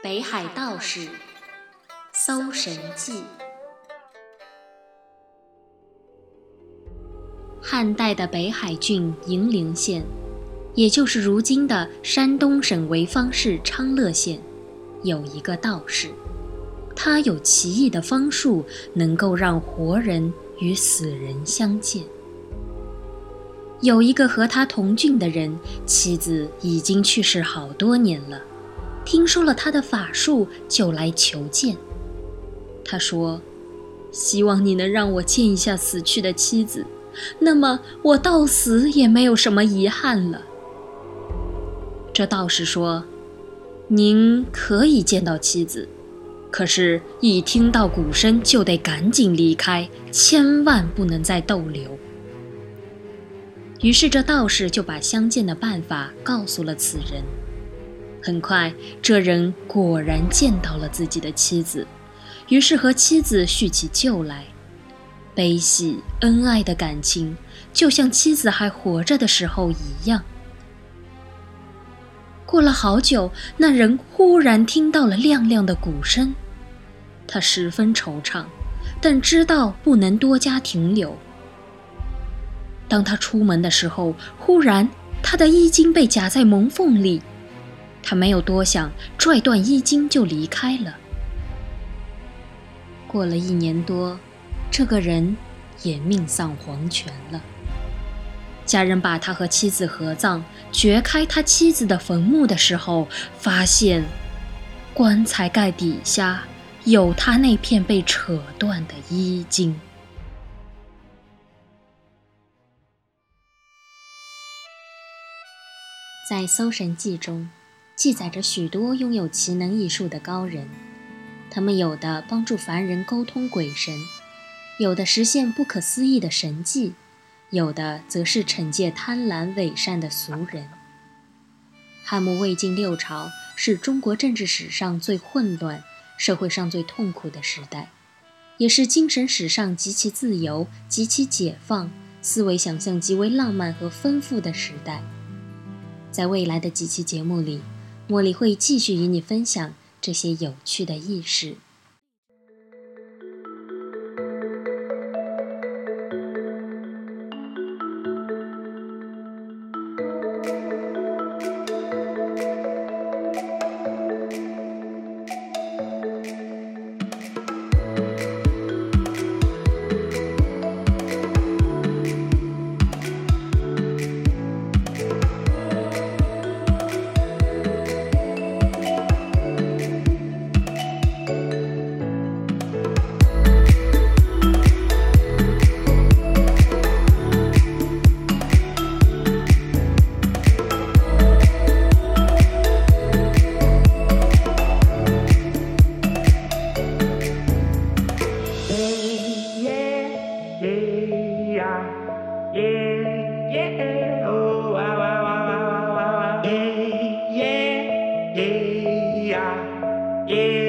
北海道士《搜神记》。汉代的北海郡银陵县，也就是如今的山东省潍坊市昌乐县，有一个道士，他有奇异的方术，能够让活人与死人相见。有一个和他同郡的人，妻子已经去世好多年了，听说了他的法术，就来求见。他说：“希望你能让我见一下死去的妻子，那么我到死也没有什么遗憾了。”这道士说：“您可以见到妻子，可是，一听到鼓声就得赶紧离开，千万不能再逗留。”于是，这道士就把相见的办法告诉了此人。很快，这人果然见到了自己的妻子，于是和妻子叙起旧来，悲喜恩爱的感情，就像妻子还活着的时候一样。过了好久，那人忽然听到了亮亮的鼓声，他十分惆怅，但知道不能多加停留。当他出门的时候，忽然他的衣襟被夹在门缝里，他没有多想，拽断衣襟就离开了。过了一年多，这个人也命丧黄泉了。家人把他和妻子合葬，掘开他妻子的坟墓的时候，发现棺材盖底下有他那片被扯断的衣襟。在《搜神记》中，记载着许多拥有奇能异术的高人，他们有的帮助凡人沟通鬼神，有的实现不可思议的神迹，有的则是惩戒贪婪伪善的俗人。汉末魏晋六朝是中国政治史上最混乱、社会上最痛苦的时代，也是精神史上极其自由、极其解放、思维想象极为浪漫和丰富的时代。在未来的几期节目里，茉莉会继续与你分享这些有趣的轶事。yeah, yeah.